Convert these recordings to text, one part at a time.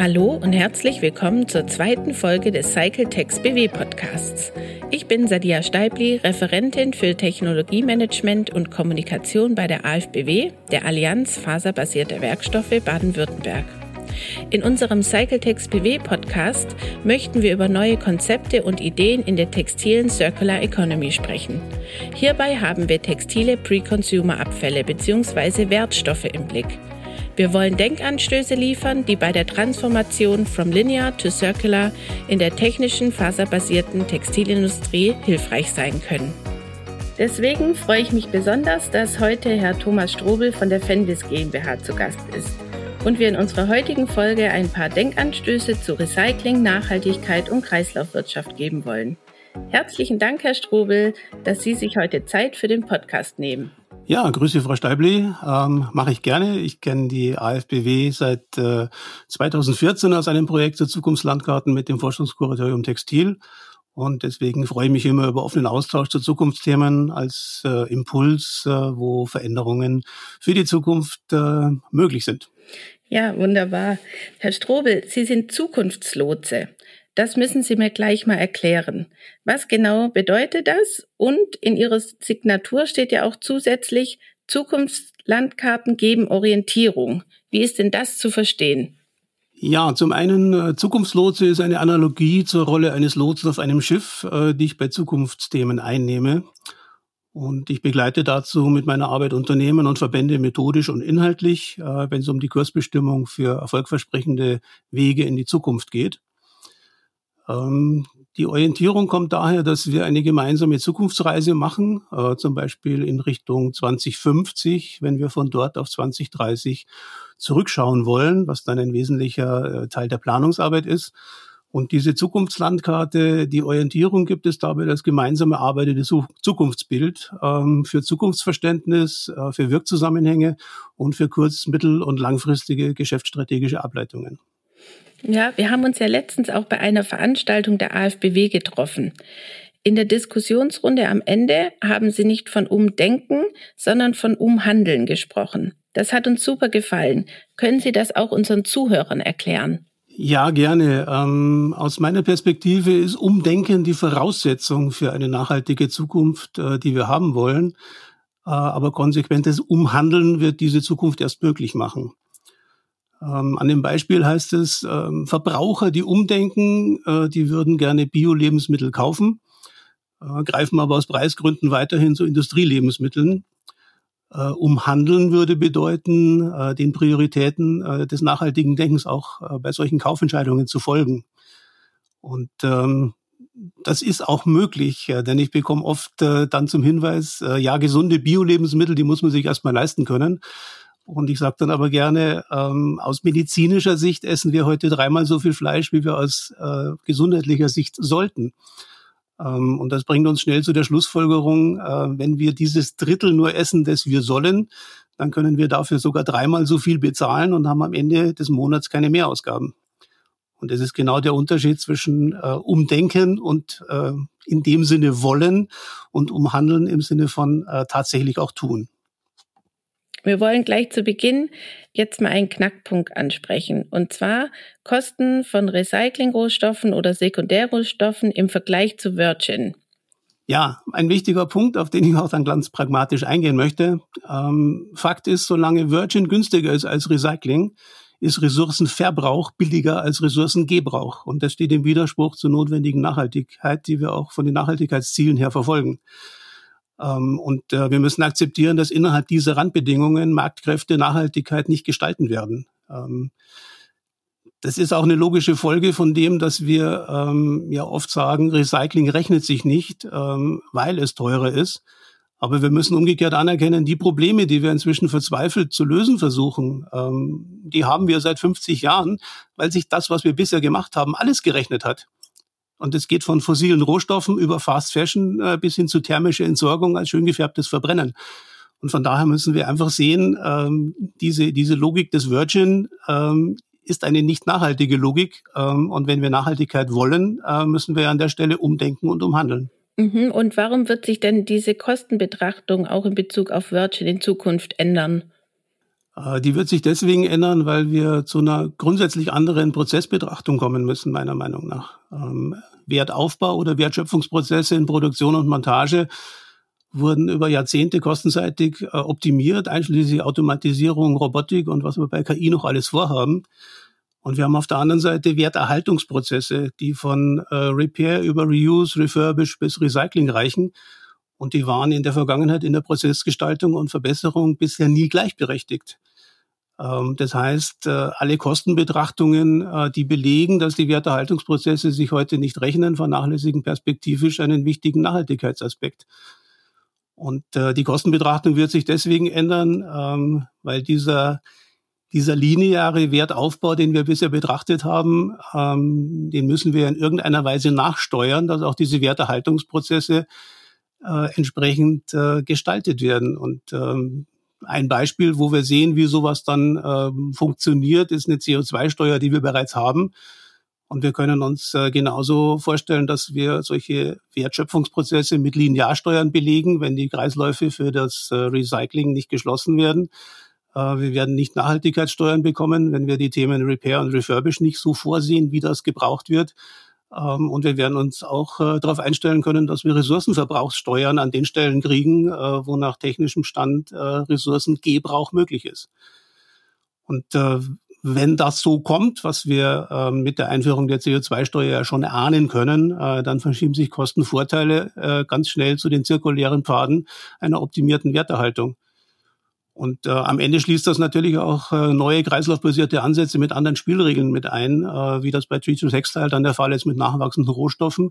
Hallo und herzlich willkommen zur zweiten Folge des Cycletex BW Podcasts. Ich bin Sadia Steibli, Referentin für Technologiemanagement und Kommunikation bei der AFBW, der Allianz Faserbasierter Werkstoffe Baden-Württemberg. In unserem Cycletex BW Podcast möchten wir über neue Konzepte und Ideen in der textilen Circular Economy sprechen. Hierbei haben wir textile Pre-Consumer-Abfälle bzw. Wertstoffe im Blick. Wir wollen Denkanstöße liefern, die bei der Transformation from linear to circular in der technischen faserbasierten Textilindustrie hilfreich sein können. Deswegen freue ich mich besonders, dass heute Herr Thomas Strobel von der Fendis GmbH zu Gast ist und wir in unserer heutigen Folge ein paar Denkanstöße zu Recycling, Nachhaltigkeit und Kreislaufwirtschaft geben wollen. Herzlichen Dank, Herr Strobel, dass Sie sich heute Zeit für den Podcast nehmen. Ja, grüße Frau Steibli. Ähm, Mache ich gerne. Ich kenne die AFBW seit äh, 2014 aus einem Projekt zur Zukunftslandkarten mit dem Forschungskuratorium Textil. Und deswegen freue ich mich immer über offenen Austausch zu Zukunftsthemen als äh, Impuls, äh, wo Veränderungen für die Zukunft äh, möglich sind. Ja, wunderbar. Herr Strobel, Sie sind Zukunftslotse. Das müssen Sie mir gleich mal erklären. Was genau bedeutet das? Und in Ihrer Signatur steht ja auch zusätzlich, Zukunftslandkarten geben Orientierung. Wie ist denn das zu verstehen? Ja, zum einen, äh, Zukunftslotse ist eine Analogie zur Rolle eines Lotsen auf einem Schiff, äh, die ich bei Zukunftsthemen einnehme. Und ich begleite dazu mit meiner Arbeit Unternehmen und Verbände methodisch und inhaltlich, äh, wenn es um die Kursbestimmung für erfolgversprechende Wege in die Zukunft geht. Ähm, die Orientierung kommt daher, dass wir eine gemeinsame Zukunftsreise machen, äh, zum Beispiel in Richtung 2050, wenn wir von dort auf 2030 zurückschauen wollen, was dann ein wesentlicher äh, Teil der Planungsarbeit ist. Und diese Zukunftslandkarte, die Orientierung gibt es dabei das gemeinsame arbeitende Zukunftsbild ähm, für Zukunftsverständnis, äh, für Wirkzusammenhänge und für kurz-, mittel- und langfristige geschäftsstrategische Ableitungen. Ja, wir haben uns ja letztens auch bei einer Veranstaltung der AfBW getroffen. In der Diskussionsrunde am Ende haben Sie nicht von Umdenken, sondern von Umhandeln gesprochen. Das hat uns super gefallen. Können Sie das auch unseren Zuhörern erklären? Ja, gerne. Ähm, aus meiner Perspektive ist Umdenken die Voraussetzung für eine nachhaltige Zukunft, äh, die wir haben wollen. Äh, aber konsequentes Umhandeln wird diese Zukunft erst möglich machen. Ähm, an dem Beispiel heißt es, ähm, Verbraucher, die umdenken, äh, die würden gerne Bio-Lebensmittel kaufen, äh, greifen aber aus Preisgründen weiterhin zu Industrielebensmitteln. Äh, umhandeln würde bedeuten, äh, den Prioritäten äh, des nachhaltigen Denkens auch äh, bei solchen Kaufentscheidungen zu folgen. Und ähm, das ist auch möglich, denn ich bekomme oft äh, dann zum Hinweis, äh, ja, gesunde Bio-Lebensmittel, die muss man sich erstmal leisten können. Und ich sage dann aber gerne, ähm, aus medizinischer Sicht essen wir heute dreimal so viel Fleisch, wie wir aus äh, gesundheitlicher Sicht sollten. Ähm, und das bringt uns schnell zu der Schlussfolgerung, äh, wenn wir dieses Drittel nur essen, das wir sollen, dann können wir dafür sogar dreimal so viel bezahlen und haben am Ende des Monats keine Mehrausgaben. Und das ist genau der Unterschied zwischen äh, Umdenken und äh, in dem Sinne wollen und Umhandeln im Sinne von äh, tatsächlich auch tun. Wir wollen gleich zu Beginn jetzt mal einen Knackpunkt ansprechen. Und zwar Kosten von Recyclingrohstoffen oder Sekundärrohstoffen im Vergleich zu Virgin. Ja, ein wichtiger Punkt, auf den ich auch dann ganz pragmatisch eingehen möchte. Ähm, Fakt ist, solange Virgin günstiger ist als Recycling, ist Ressourcenverbrauch billiger als Ressourcengebrauch. Und das steht im Widerspruch zur notwendigen Nachhaltigkeit, die wir auch von den Nachhaltigkeitszielen her verfolgen. Ähm, und äh, wir müssen akzeptieren, dass innerhalb dieser Randbedingungen Marktkräfte Nachhaltigkeit nicht gestalten werden. Ähm, das ist auch eine logische Folge von dem, dass wir ähm, ja oft sagen, Recycling rechnet sich nicht, weil es teurer ist. Aber wir müssen umgekehrt anerkennen, die Probleme, die wir inzwischen verzweifelt zu lösen versuchen, die haben wir seit 50 Jahren, weil sich das, was wir bisher gemacht haben, alles gerechnet hat. Und es geht von fossilen Rohstoffen über Fast Fashion äh, bis hin zu thermischer Entsorgung als schön gefärbtes Verbrennen. Und von daher müssen wir einfach sehen, ähm, diese, diese Logik des Virgin ähm, ist eine nicht nachhaltige Logik. Ähm, und wenn wir Nachhaltigkeit wollen, äh, müssen wir an der Stelle umdenken und umhandeln. Mhm. Und warum wird sich denn diese Kostenbetrachtung auch in Bezug auf Virgin in Zukunft ändern? Äh, die wird sich deswegen ändern, weil wir zu einer grundsätzlich anderen Prozessbetrachtung kommen müssen, meiner Meinung nach. Ähm, Wertaufbau oder Wertschöpfungsprozesse in Produktion und Montage wurden über Jahrzehnte kostenseitig äh, optimiert, einschließlich Automatisierung, Robotik und was wir bei KI noch alles vorhaben. Und wir haben auf der anderen Seite Werterhaltungsprozesse, die von äh, Repair über Reuse, Refurbish bis Recycling reichen. Und die waren in der Vergangenheit in der Prozessgestaltung und Verbesserung bisher nie gleichberechtigt. Ähm, das heißt, äh, alle Kostenbetrachtungen, äh, die belegen, dass die Werterhaltungsprozesse sich heute nicht rechnen, vernachlässigen perspektivisch einen wichtigen Nachhaltigkeitsaspekt. Und äh, die Kostenbetrachtung wird sich deswegen ändern, ähm, weil dieser, dieser lineare Wertaufbau, den wir bisher betrachtet haben, ähm, den müssen wir in irgendeiner Weise nachsteuern, dass auch diese Werterhaltungsprozesse entsprechend gestaltet werden. Und ein Beispiel, wo wir sehen, wie sowas dann ähm, funktioniert, ist eine CO2-Steuer, die wir bereits haben. Und wir können uns äh, genauso vorstellen, dass wir solche Wertschöpfungsprozesse mit Linearsteuern belegen, wenn die Kreisläufe für das äh, Recycling nicht geschlossen werden. Äh, wir werden nicht Nachhaltigkeitssteuern bekommen, wenn wir die Themen Repair und Refurbish nicht so vorsehen, wie das gebraucht wird. Ähm, und wir werden uns auch äh, darauf einstellen können, dass wir Ressourcenverbrauchssteuern an den Stellen kriegen, äh, wo nach technischem Stand äh, Ressourcengebrauch möglich ist. Und äh, wenn das so kommt, was wir äh, mit der Einführung der CO2-Steuer ja schon erahnen können, äh, dann verschieben sich Kostenvorteile äh, ganz schnell zu den zirkulären Pfaden einer optimierten Werterhaltung. Und äh, am Ende schließt das natürlich auch äh, neue kreislaufbasierte Ansätze mit anderen Spielregeln mit ein, äh, wie das bei Tree to Textile dann der Fall ist mit nachwachsenden Rohstoffen,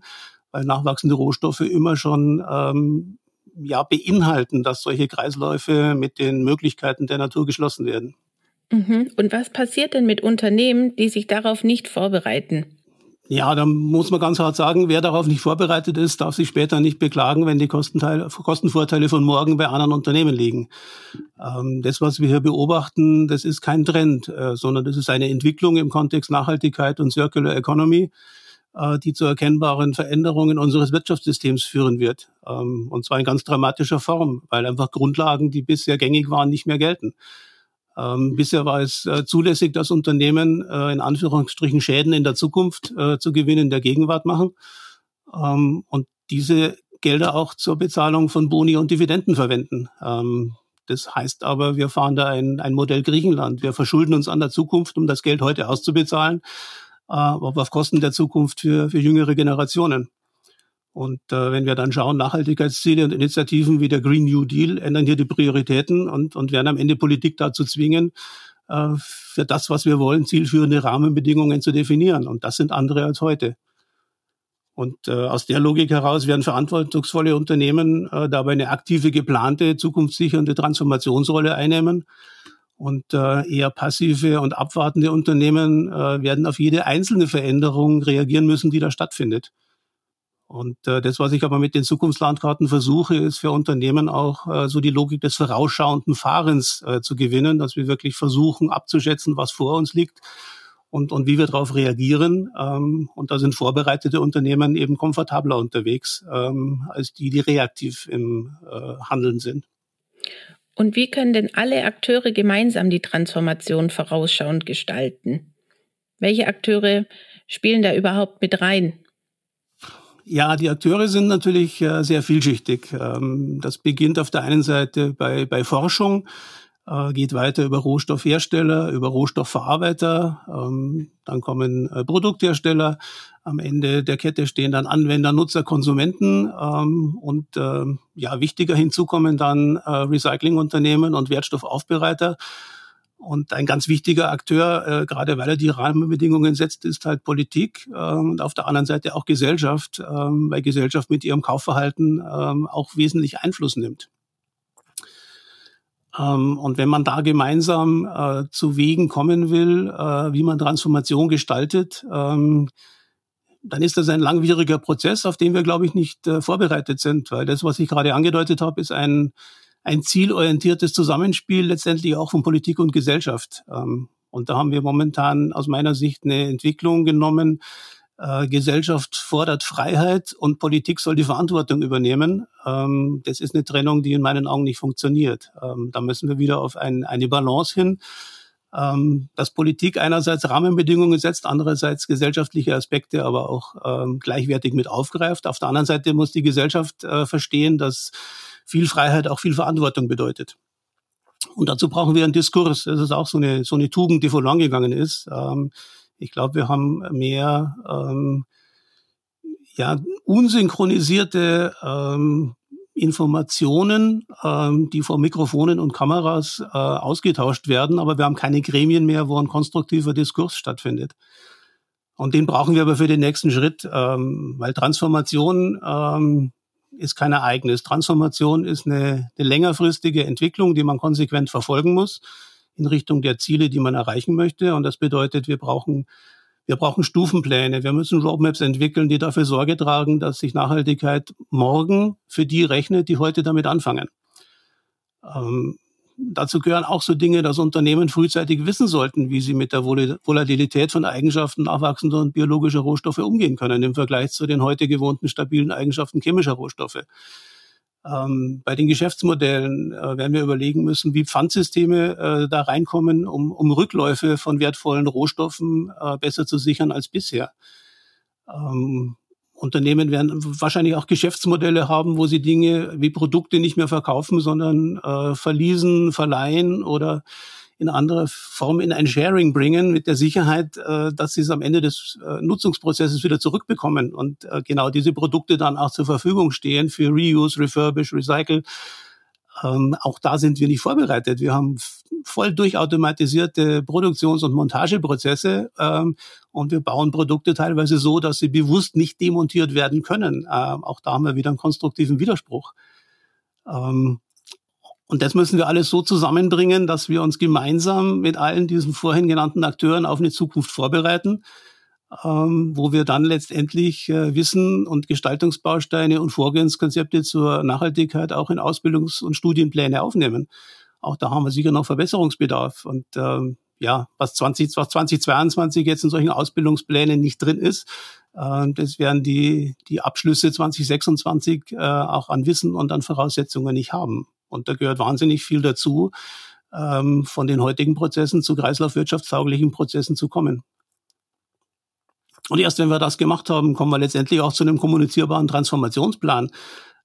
weil nachwachsende Rohstoffe immer schon ähm, ja beinhalten, dass solche Kreisläufe mit den Möglichkeiten der Natur geschlossen werden. Mhm. Und was passiert denn mit Unternehmen, die sich darauf nicht vorbereiten? Ja, da muss man ganz hart sagen, wer darauf nicht vorbereitet ist, darf sich später nicht beklagen, wenn die Kostenvorteile von morgen bei anderen Unternehmen liegen. Ähm, das, was wir hier beobachten, das ist kein Trend, äh, sondern das ist eine Entwicklung im Kontext Nachhaltigkeit und Circular Economy, äh, die zu erkennbaren Veränderungen unseres Wirtschaftssystems führen wird. Ähm, und zwar in ganz dramatischer Form, weil einfach Grundlagen, die bisher gängig waren, nicht mehr gelten. Ähm, bisher war es äh, zulässig, dass Unternehmen äh, in Anführungsstrichen Schäden in der Zukunft äh, zu Gewinnen in der Gegenwart machen ähm, und diese Gelder auch zur Bezahlung von Boni und Dividenden verwenden. Ähm, das heißt aber, wir fahren da ein, ein Modell Griechenland. Wir verschulden uns an der Zukunft, um das Geld heute auszubezahlen, äh, aber auf Kosten der Zukunft für, für jüngere Generationen. Und äh, wenn wir dann schauen, Nachhaltigkeitsziele und Initiativen wie der Green New Deal ändern hier die Prioritäten und, und werden am Ende Politik dazu zwingen, äh, für das, was wir wollen, zielführende Rahmenbedingungen zu definieren. Und das sind andere als heute. Und äh, aus der Logik heraus werden verantwortungsvolle Unternehmen äh, dabei eine aktive, geplante, zukunftssichernde Transformationsrolle einnehmen. Und äh, eher passive und abwartende Unternehmen äh, werden auf jede einzelne Veränderung reagieren müssen, die da stattfindet. Und äh, das, was ich aber mit den Zukunftslandkarten versuche, ist für Unternehmen auch äh, so die Logik des vorausschauenden Fahrens äh, zu gewinnen, dass wir wirklich versuchen abzuschätzen, was vor uns liegt und, und wie wir darauf reagieren. Ähm, und da sind vorbereitete Unternehmen eben komfortabler unterwegs ähm, als die, die reaktiv im äh, Handeln sind. Und wie können denn alle Akteure gemeinsam die Transformation vorausschauend gestalten? Welche Akteure spielen da überhaupt mit rein? Ja, die Akteure sind natürlich äh, sehr vielschichtig. Ähm, das beginnt auf der einen Seite bei, bei Forschung, äh, geht weiter über Rohstoffhersteller, über Rohstoffverarbeiter, ähm, dann kommen äh, Produkthersteller, am Ende der Kette stehen dann Anwender, Nutzer, Konsumenten ähm, und ja, wichtiger hinzu kommen dann Recyclingunternehmen und Wertstoffaufbereiter. Und ein ganz wichtiger Akteur, äh, gerade weil er die Rahmenbedingungen setzt, ist halt Politik äh, und auf der anderen Seite auch Gesellschaft, äh, weil Gesellschaft mit ihrem Kaufverhalten äh, auch wesentlich Einfluss nimmt. Ähm, und wenn man da gemeinsam äh, zu Wegen kommen will, äh, wie man Transformation gestaltet, ähm, dann ist das ein langwieriger Prozess, auf den wir, glaube ich, nicht äh, vorbereitet sind, weil das, was ich gerade angedeutet habe, ist ein ein zielorientiertes Zusammenspiel letztendlich auch von Politik und Gesellschaft. Ähm, und da haben wir momentan aus meiner Sicht eine Entwicklung genommen, äh, Gesellschaft fordert Freiheit und Politik soll die Verantwortung übernehmen. Ähm, das ist eine Trennung, die in meinen Augen nicht funktioniert. Ähm, da müssen wir wieder auf ein, eine Balance hin, dass Politik einerseits Rahmenbedingungen setzt, andererseits gesellschaftliche Aspekte aber auch gleichwertig mit aufgreift. Auf der anderen Seite muss die Gesellschaft äh, verstehen, dass viel Freiheit auch viel Verantwortung bedeutet. Und dazu brauchen wir einen Diskurs. Das ist auch so eine, so eine Tugend, die verloren gegangen ist. Ähm, ich glaube, wir haben mehr ähm, ja, unsynchronisierte ähm, Informationen, ähm, die vor Mikrofonen und Kameras äh, ausgetauscht werden, aber wir haben keine Gremien mehr, wo ein konstruktiver Diskurs stattfindet. Und den brauchen wir aber für den nächsten Schritt, ähm, weil Transformation ähm, ist kein Ereignis. Transformation ist eine, eine längerfristige Entwicklung, die man konsequent verfolgen muss in Richtung der Ziele, die man erreichen möchte. Und das bedeutet, wir brauchen wir brauchen Stufenpläne. Wir müssen Roadmaps entwickeln, die dafür Sorge tragen, dass sich Nachhaltigkeit morgen für die rechnet, die heute damit anfangen. Ähm, dazu gehören auch so Dinge, dass Unternehmen frühzeitig wissen sollten, wie sie mit der Volatilität von Eigenschaften nachwachsender und biologischer Rohstoffe umgehen können im Vergleich zu den heute gewohnten stabilen Eigenschaften chemischer Rohstoffe. Ähm, bei den Geschäftsmodellen äh, werden wir überlegen müssen, wie Pfandsysteme äh, da reinkommen, um, um Rückläufe von wertvollen Rohstoffen äh, besser zu sichern als bisher. Ähm, Unternehmen werden wahrscheinlich auch Geschäftsmodelle haben, wo sie Dinge wie Produkte nicht mehr verkaufen, sondern äh, verließen, verleihen oder in anderer Form in ein Sharing bringen, mit der Sicherheit, äh, dass sie es am Ende des äh, Nutzungsprozesses wieder zurückbekommen und äh, genau diese Produkte dann auch zur Verfügung stehen für Reuse, Refurbish, Recycle. Ähm, auch da sind wir nicht vorbereitet. Wir haben voll durchautomatisierte Produktions- und Montageprozesse ähm, und wir bauen Produkte teilweise so, dass sie bewusst nicht demontiert werden können. Ähm, auch da haben wir wieder einen konstruktiven Widerspruch. Ähm, und das müssen wir alles so zusammenbringen, dass wir uns gemeinsam mit allen diesen vorhin genannten Akteuren auf eine Zukunft vorbereiten, ähm, wo wir dann letztendlich äh, Wissen und Gestaltungsbausteine und Vorgehenskonzepte zur Nachhaltigkeit auch in Ausbildungs- und Studienpläne aufnehmen. Auch da haben wir sicher noch Verbesserungsbedarf. Und ähm, ja, was, 20, was 2022 jetzt in solchen Ausbildungsplänen nicht drin ist, äh, das werden die, die Abschlüsse 2026 äh, auch an Wissen und an Voraussetzungen nicht haben. Und da gehört wahnsinnig viel dazu, ähm, von den heutigen Prozessen zu kreislaufwirtschaftstauglichen Prozessen zu kommen. Und erst wenn wir das gemacht haben, kommen wir letztendlich auch zu einem kommunizierbaren Transformationsplan.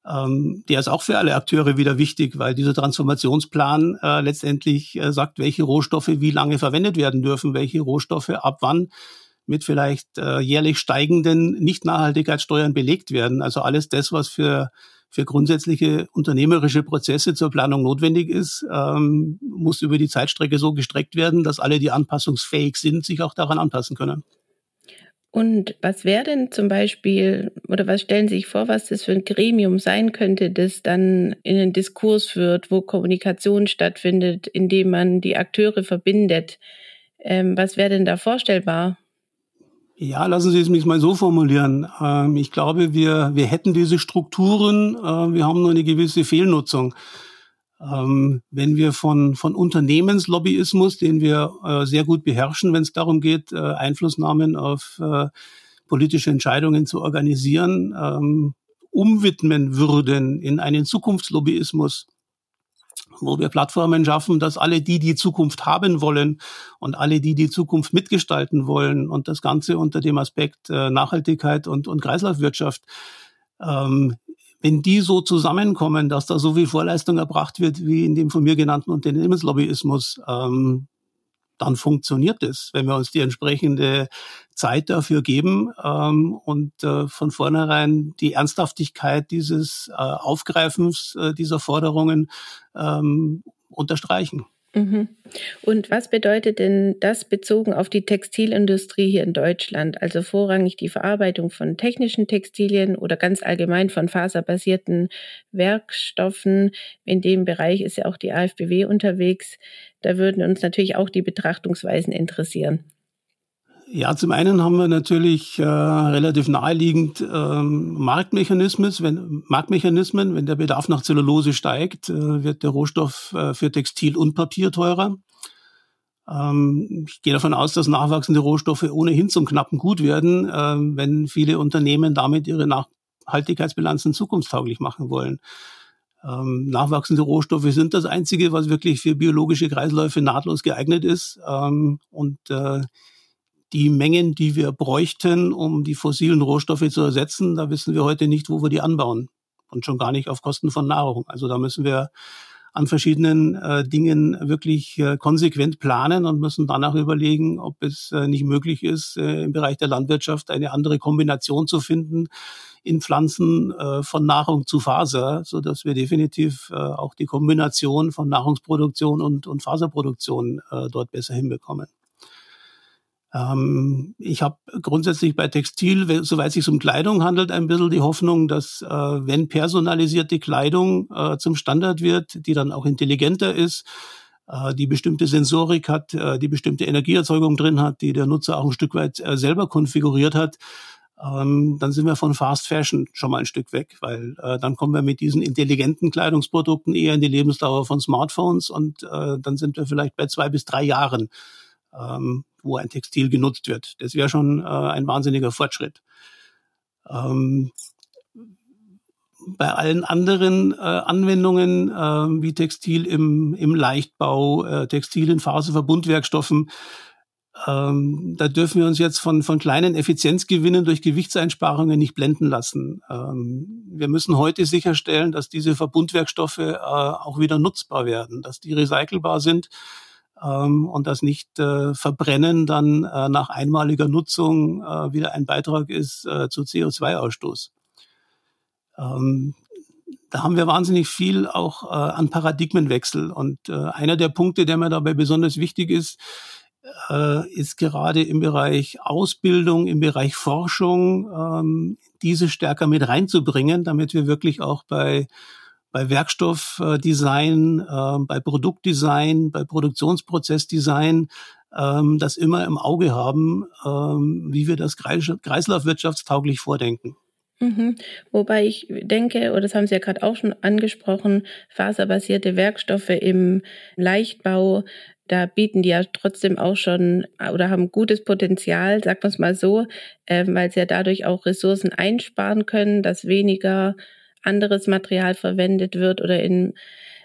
Ähm, der ist auch für alle Akteure wieder wichtig, weil dieser Transformationsplan äh, letztendlich äh, sagt, welche Rohstoffe wie lange verwendet werden dürfen, welche Rohstoffe ab wann mit vielleicht äh, jährlich steigenden Nicht-Nachhaltigkeitssteuern belegt werden. Also alles das, was für für grundsätzliche unternehmerische Prozesse zur Planung notwendig ist, ähm, muss über die Zeitstrecke so gestreckt werden, dass alle, die anpassungsfähig sind, sich auch daran anpassen können. Und was wäre denn zum Beispiel, oder was stellen Sie sich vor, was das für ein Gremium sein könnte, das dann in den Diskurs führt, wo Kommunikation stattfindet, indem man die Akteure verbindet? Ähm, was wäre denn da vorstellbar? Ja, lassen Sie es mich mal so formulieren. Ähm, ich glaube, wir, wir hätten diese Strukturen, äh, wir haben nur eine gewisse Fehlnutzung. Ähm, wenn wir von, von Unternehmenslobbyismus, den wir äh, sehr gut beherrschen, wenn es darum geht, äh, Einflussnahmen auf politische Entscheidungen zu organisieren, ähm, umwidmen würden in einen Zukunftslobbyismus, wo wir Plattformen schaffen, dass alle die, die Zukunft haben wollen und alle die, die Zukunft mitgestalten wollen und das Ganze unter dem Aspekt äh, Nachhaltigkeit und, und Kreislaufwirtschaft, ähm, wenn die so zusammenkommen, dass da so viel Vorleistung erbracht wird wie in dem von mir genannten Unternehmenslobbyismus, ähm, dann funktioniert es, wenn wir uns die entsprechende Zeit dafür geben ähm, und äh, von vornherein die Ernsthaftigkeit dieses äh, Aufgreifens äh, dieser Forderungen ähm, unterstreichen. Mhm. Und was bedeutet denn das bezogen auf die Textilindustrie hier in Deutschland? Also vorrangig die Verarbeitung von technischen Textilien oder ganz allgemein von faserbasierten Werkstoffen. In dem Bereich ist ja auch die AFBW unterwegs. Da würden uns natürlich auch die Betrachtungsweisen interessieren. Ja, zum einen haben wir natürlich äh, relativ naheliegend ähm, Marktmechanismen. Wenn, Marktmechanismen, wenn der Bedarf nach Zellulose steigt, äh, wird der Rohstoff äh, für Textil und Papier teurer. Ähm, ich gehe davon aus, dass nachwachsende Rohstoffe ohnehin zum knappen Gut werden, äh, wenn viele Unternehmen damit ihre Nachhaltigkeitsbilanzen zukunftstauglich machen wollen. Ähm, nachwachsende Rohstoffe sind das Einzige, was wirklich für biologische Kreisläufe nahtlos geeignet ist. Ähm, und äh, die Mengen, die wir bräuchten, um die fossilen Rohstoffe zu ersetzen, da wissen wir heute nicht, wo wir die anbauen. Und schon gar nicht auf Kosten von Nahrung. Also da müssen wir an verschiedenen äh, Dingen wirklich äh, konsequent planen und müssen danach überlegen, ob es äh, nicht möglich ist, äh, im Bereich der Landwirtschaft eine andere Kombination zu finden in Pflanzen äh, von Nahrung zu Faser, so dass wir definitiv äh, auch die Kombination von Nahrungsproduktion und, und Faserproduktion dort besser hinbekommen. Ähm, ich habe grundsätzlich bei Textil, soweit es sich um Kleidung handelt, ein bisschen die Hoffnung, dass äh, wenn personalisierte Kleidung äh, zum Standard wird, die dann auch intelligenter ist, äh, die bestimmte Sensorik hat, äh, die bestimmte Energieerzeugung drin hat, die der Nutzer auch ein Stück weit äh, selber konfiguriert hat, ähm, dann sind wir von Fast Fashion schon mal ein Stück weg, weil dann kommen wir mit diesen intelligenten Kleidungsprodukten eher in die Lebensdauer von Smartphones und dann sind wir vielleicht bei zwei bis drei Jahren ähm, wo ein Textil genutzt wird. Das wäre schon äh, ein wahnsinniger Fortschritt. Ähm, bei allen anderen äh, Anwendungen äh, wie Textil im, im Leichtbau, äh, Textil in Faserverbundwerkstoffen, ähm, da dürfen wir uns jetzt von, von kleinen Effizienzgewinnen durch Gewichtseinsparungen nicht blenden lassen. Ähm, wir müssen heute sicherstellen, dass diese Verbundwerkstoffe äh, auch wieder nutzbar werden, dass die recycelbar sind ähm, und das nicht äh, Verbrennen dann äh, nach einmaliger Nutzung äh, wieder ein Beitrag ist äh, zu CO2-Ausstoß. Ähm, da haben wir wahnsinnig viel auch äh, an Paradigmenwechsel. Und äh, einer der Punkte, der mir dabei besonders wichtig ist, äh, ist gerade im Bereich Ausbildung, im Bereich Forschung, ähm, diese stärker mit reinzubringen, damit wir wirklich auch bei bei Werkstoffdesign, äh, bei Produktdesign, bei Produktionsprozessdesign ähm, das immer im Auge haben, ähm, wie wir das kreislaufwirtschaftstauglich vordenken. Mhm. Wobei ich denke, oder das haben Sie ja gerade auch schon angesprochen, faserbasierte Werkstoffe im Leichtbau, da bieten die ja trotzdem auch schon oder haben gutes Potenzial, sagt man es mal so, äh, weil sie ja dadurch auch Ressourcen einsparen können, dass weniger anderes Material verwendet wird oder in,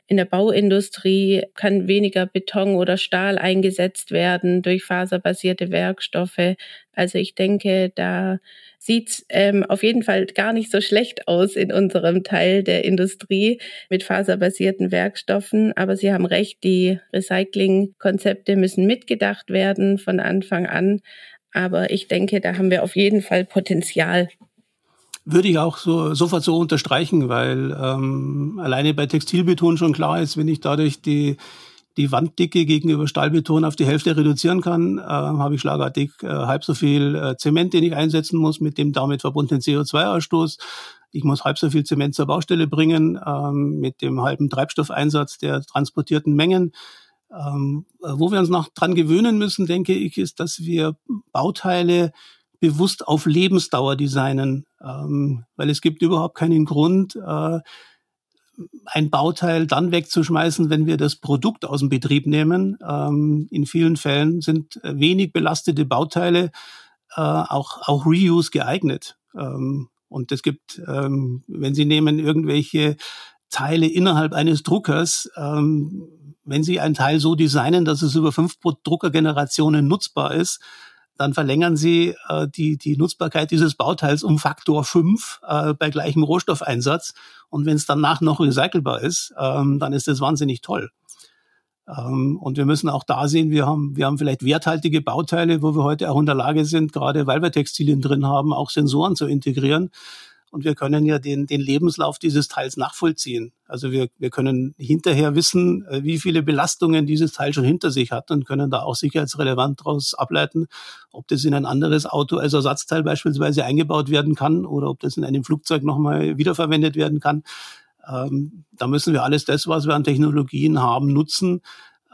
in der Bauindustrie kann weniger Beton oder Stahl eingesetzt werden durch faserbasierte Werkstoffe. Also ich denke, da sieht's ähm, auf jeden Fall gar nicht so schlecht aus in unserem Teil der Industrie mit faserbasierten Werkstoffen. Aber Sie haben recht, die Recyclingkonzepte müssen mitgedacht werden von Anfang an. Aber ich denke, da haben wir auf jeden Fall Potenzial würde ich auch so sofort so unterstreichen, weil ähm, alleine bei Textilbeton schon klar ist, wenn ich dadurch die die Wanddicke gegenüber Stahlbeton auf die Hälfte reduzieren kann, äh, habe ich schlagartig äh, halb so viel äh, Zement, den ich einsetzen muss, mit dem damit verbundenen CO2-Ausstoß. Ich muss halb so viel Zement zur Baustelle bringen, ähm, mit dem halben Treibstoffeinsatz der transportierten Mengen. Ähm, wo wir uns noch dran gewöhnen müssen, denke ich, ist, dass wir Bauteile bewusst auf Lebensdauer designen, ähm, weil es gibt überhaupt keinen Grund, äh, ein Bauteil dann wegzuschmeißen, wenn wir das Produkt aus dem Betrieb nehmen. Ähm, in vielen Fällen sind wenig belastete Bauteile äh, auch, auch Reuse geeignet. Ähm, und es gibt, ähm, wenn Sie nehmen irgendwelche Teile innerhalb eines Druckers, ähm, wenn Sie ein Teil so designen, dass es über fünf Druckergenerationen nutzbar ist, dann verlängern Sie äh, die, die Nutzbarkeit dieses Bauteils um Faktor 5 äh, bei gleichem Rohstoffeinsatz. Und wenn es danach noch recycelbar ist, ähm, dann ist das wahnsinnig toll. Ähm, und wir müssen auch da sehen, wir haben, wir haben vielleicht werthaltige Bauteile, wo wir heute auch in der Lage sind, gerade weil wir Textilien drin haben, auch Sensoren zu integrieren. Und wir können ja den, den Lebenslauf dieses Teils nachvollziehen. Also wir, wir können hinterher wissen, äh, wie viele Belastungen dieses Teil schon hinter sich hat und können da auch sicherheitsrelevant daraus ableiten, ob das in ein anderes Auto als Ersatzteil beispielsweise eingebaut werden kann oder ob das in einem Flugzeug nochmal wiederverwendet werden kann. Ähm, da müssen wir alles das, was wir an Technologien haben, nutzen,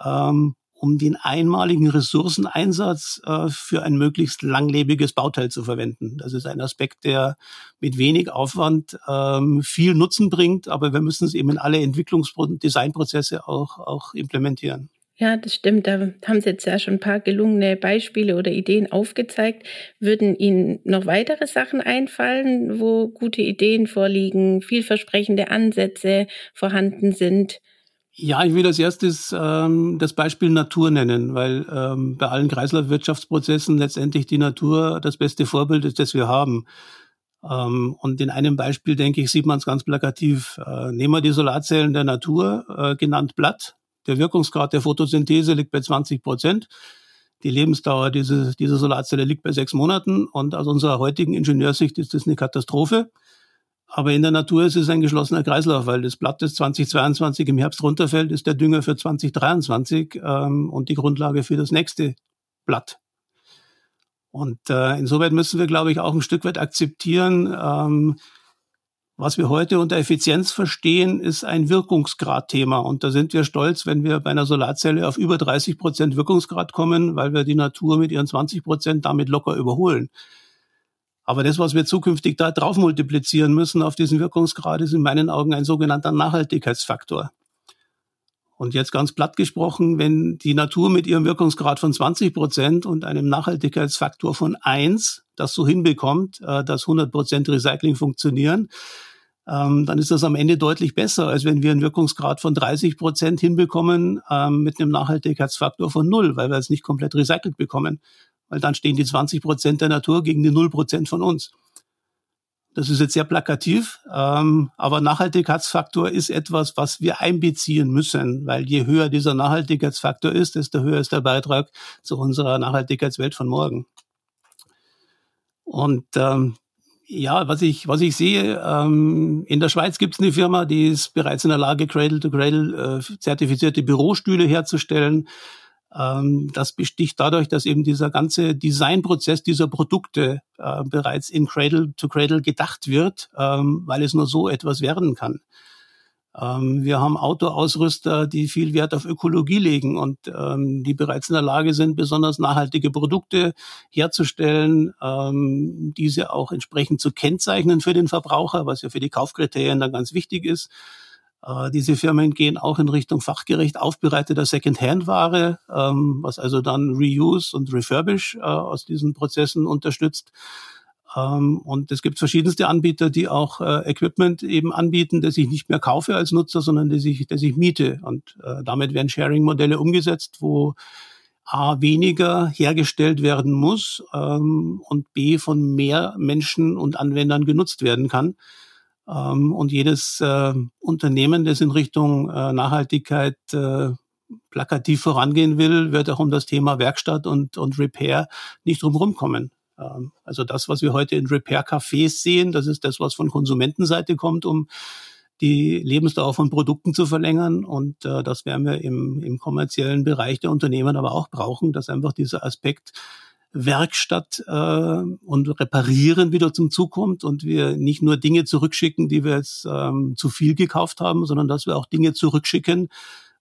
ähm, um den einmaligen Ressourceneinsatz äh, für ein möglichst langlebiges Bauteil zu verwenden. Das ist ein Aspekt, der mit wenig Aufwand ähm, viel Nutzen bringt, aber wir müssen es eben in alle Entwicklungs- und Designprozesse auch, auch implementieren. Ja, das stimmt. Da haben Sie jetzt ja schon ein paar gelungene Beispiele oder Ideen aufgezeigt. Würden Ihnen noch weitere Sachen einfallen, wo gute Ideen vorliegen, vielversprechende Ansätze vorhanden sind? Ja, ich will als erstes ähm, das Beispiel Natur nennen, weil ähm, bei allen Kreislaufwirtschaftsprozessen letztendlich die Natur das beste Vorbild ist, das wir haben. Ähm, und in einem Beispiel, denke ich, sieht man es ganz plakativ. Äh, nehmen wir die Solarzellen der Natur, äh, genannt Blatt. Der Wirkungsgrad der Photosynthese liegt bei 20 Prozent. Die Lebensdauer dieser, dieser Solarzelle liegt bei sechs Monaten. Und aus unserer heutigen Ingenieursicht ist das eine Katastrophe. Aber in der Natur ist es ein geschlossener Kreislauf, weil das Blatt, das 2022 im Herbst runterfällt, ist der Dünger für 2023 ähm, und die Grundlage für das nächste Blatt. Und äh, insoweit müssen wir, glaube ich, auch ein Stück weit akzeptieren, ähm, was wir heute unter Effizienz verstehen, ist ein Wirkungsgradthema. Und da sind wir stolz, wenn wir bei einer Solarzelle auf über 30 Prozent Wirkungsgrad kommen, weil wir die Natur mit ihren 20 Prozent damit locker überholen. Aber das, was wir zukünftig da drauf multiplizieren müssen auf diesen Wirkungsgrad, ist in meinen Augen ein sogenannter Nachhaltigkeitsfaktor. Und jetzt ganz platt gesprochen, wenn die Natur mit ihrem Wirkungsgrad von 20 Prozent und einem Nachhaltigkeitsfaktor von eins das so hinbekommt, äh, dass 100 Prozent Recycling funktionieren, ähm, dann ist das am Ende deutlich besser, als wenn wir einen Wirkungsgrad von 30 Prozent hinbekommen ähm, mit einem Nachhaltigkeitsfaktor von null, weil wir es nicht komplett recycelt bekommen. Weil dann stehen die 20 Prozent der Natur gegen die null Prozent von uns. Das ist jetzt sehr plakativ, ähm, aber Nachhaltigkeitsfaktor ist etwas, was wir einbeziehen müssen, weil je höher dieser Nachhaltigkeitsfaktor ist, desto höher ist der Beitrag zu unserer Nachhaltigkeitswelt von morgen. Und ähm, ja, was ich, was ich sehe, ähm, in der Schweiz gibt es eine Firma, die ist bereits in der Lage, Cradle-to-Cradle äh, zertifizierte Bürostühle herzustellen. Ähm, das besticht dadurch, dass eben dieser ganze Designprozess dieser Produkte äh, bereits in Cradle to Cradle gedacht wird, ähm, weil es nur so etwas werden kann. Ähm, wir haben Autoausrüster, die viel Wert auf Ökologie legen und ähm, die bereits in der Lage sind, besonders nachhaltige Produkte herzustellen, ähm, diese auch entsprechend zu kennzeichnen für den Verbraucher, was ja für die Kaufkriterien dann ganz wichtig ist. Äh, diese Firmen gehen auch in Richtung fachgerecht aufbereiteter Second-Hand-Ware, ähm, was also dann Reuse und Refurbish äh, aus diesen Prozessen unterstützt. Ähm, und es gibt verschiedenste Anbieter, die auch äh, Equipment eben anbieten, das ich nicht mehr kaufe als Nutzer, sondern das ich, das ich miete. Und damit werden Sharing-Modelle umgesetzt, wo A weniger hergestellt werden muss ähm, und B von mehr Menschen und Anwendern genutzt werden kann. Ähm, und jedes äh, Unternehmen, das in Richtung äh, Nachhaltigkeit äh, plakativ vorangehen will, wird auch um das Thema Werkstatt und, und Repair nicht drumherum kommen. Ähm, also das, was wir heute in Repair-Cafés sehen, das ist das, was von Konsumentenseite kommt, um die Lebensdauer von Produkten zu verlängern. Und äh, das werden wir im, im kommerziellen Bereich der Unternehmen aber auch brauchen, dass einfach dieser Aspekt Werkstatt äh, und Reparieren wieder zum Zug kommt und wir nicht nur Dinge zurückschicken, die wir jetzt ähm, zu viel gekauft haben, sondern dass wir auch Dinge zurückschicken,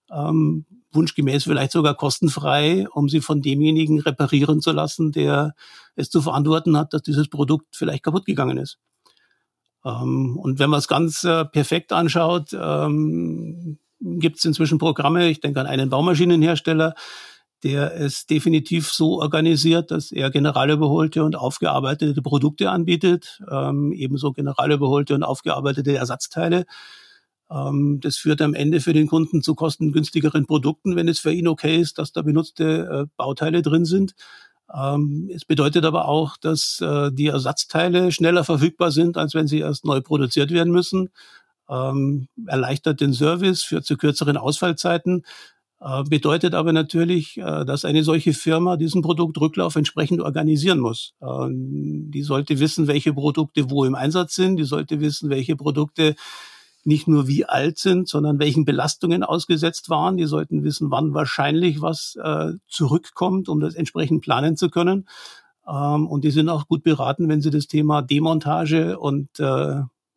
ähm, wunschgemäß vielleicht sogar kostenfrei, um sie von demjenigen reparieren zu lassen, der es zu verantworten hat, dass dieses Produkt vielleicht kaputt gegangen ist. Ähm, und wenn man es ganz äh, perfekt anschaut, ähm, gibt es inzwischen Programme, ich denke an einen Baumaschinenhersteller, der es definitiv so organisiert, dass er generalüberholte und aufgearbeitete Produkte anbietet, ähm, ebenso generalüberholte und aufgearbeitete Ersatzteile. Ähm, das führt am Ende für den Kunden zu kostengünstigeren Produkten, wenn es für ihn okay ist, dass da benutzte äh, Bauteile drin sind. Ähm, es bedeutet aber auch, dass äh, die Ersatzteile schneller verfügbar sind, als wenn sie erst neu produziert werden müssen. Ähm, erleichtert den Service, führt zu kürzeren Ausfallzeiten bedeutet aber natürlich, äh, dass eine solche Firma diesen Produktrücklauf entsprechend organisieren muss. Ähm, die sollte wissen, welche Produkte wo im Einsatz sind. Die sollte wissen, welche Produkte nicht nur wie alt sind, sondern welchen Belastungen ausgesetzt waren. Die sollten wissen, wann wahrscheinlich was äh, zurückkommt, um das entsprechend planen zu können. Ähm, und die sind auch gut beraten, wenn sie das Thema Demontage und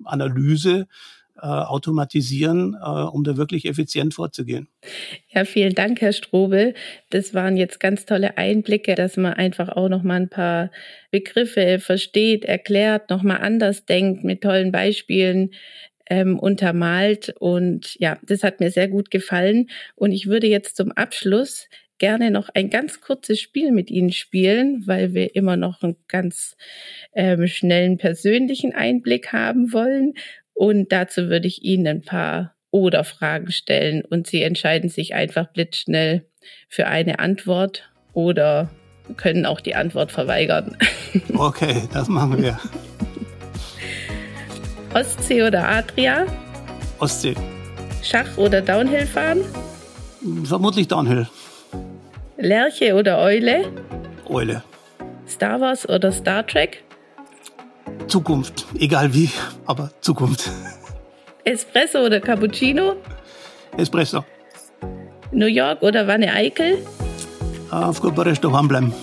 Analyse äh, automatisieren, äh, um da wirklich effizient vorzugehen. Ja, vielen Dank, Herr Strobel. Das waren jetzt ganz tolle Einblicke, dass man einfach auch noch mal ein paar Begriffe versteht, erklärt, noch mal anders denkt mit tollen Beispielen ähm, untermalt. Und ja, das hat mir sehr gut gefallen. Und ich würde jetzt zum Abschluss gerne noch ein ganz kurzes Spiel mit Ihnen spielen, weil wir immer noch einen ganz ähm, schnellen persönlichen Einblick haben wollen. Und dazu würde ich Ihnen ein paar Oder-Fragen stellen und Sie entscheiden sich einfach blitzschnell für eine Antwort oder können auch die Antwort verweigern. Okay, das machen wir. Ostsee oder Adria? Ostsee. Schach oder Downhill fahren? Vermutlich Downhill. Lerche oder Eule? Eule. Star Wars oder Star Trek? Zukunft. Egal wie, aber Zukunft. Espresso oder Cappuccino? Espresso. New York oder Wanne Eickel? Auf Bukarest daheim bleiben.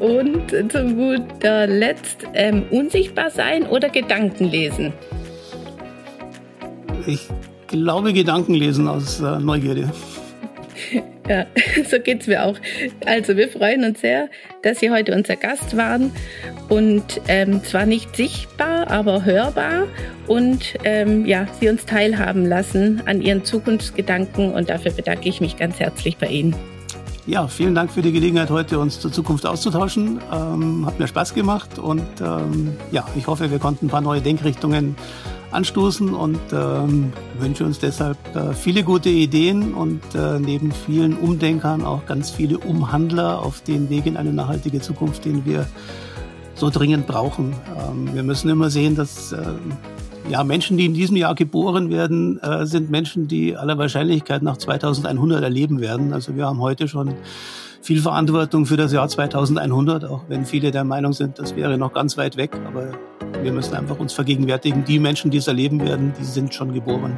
Und zu guter Letzt ähm, unsichtbar sein oder Gedanken lesen? Ich glaube Gedanken lesen aus äh, Neugierde. Ja, so geht's mir auch. Also wir freuen uns sehr, dass Sie heute unser Gast waren und ähm, zwar nicht sichtbar, aber hörbar und ähm, ja, Sie uns teilhaben lassen an Ihren Zukunftsgedanken und dafür bedanke ich mich ganz herzlich bei Ihnen. Ja, vielen Dank für die Gelegenheit, heute uns zur Zukunft auszutauschen. Ähm, hat mir Spaß gemacht und ähm, ja, ich hoffe, wir konnten ein paar neue Denkrichtungen anstoßen und ähm, wünsche uns deshalb äh, viele gute Ideen und äh, neben vielen Umdenkern auch ganz viele Umhandler auf den Weg in eine nachhaltige Zukunft, den wir so dringend brauchen. Ähm, wir müssen immer sehen, dass äh, ja, Menschen, die in diesem Jahr geboren werden, äh, sind Menschen, die aller Wahrscheinlichkeit nach 2100 erleben werden. Also wir haben heute schon viel Verantwortung für das Jahr 2100, auch wenn viele der Meinung sind, das wäre noch ganz weit weg. Aber wir müssen einfach uns vergegenwärtigen, die Menschen, die es erleben werden, die sind schon geboren.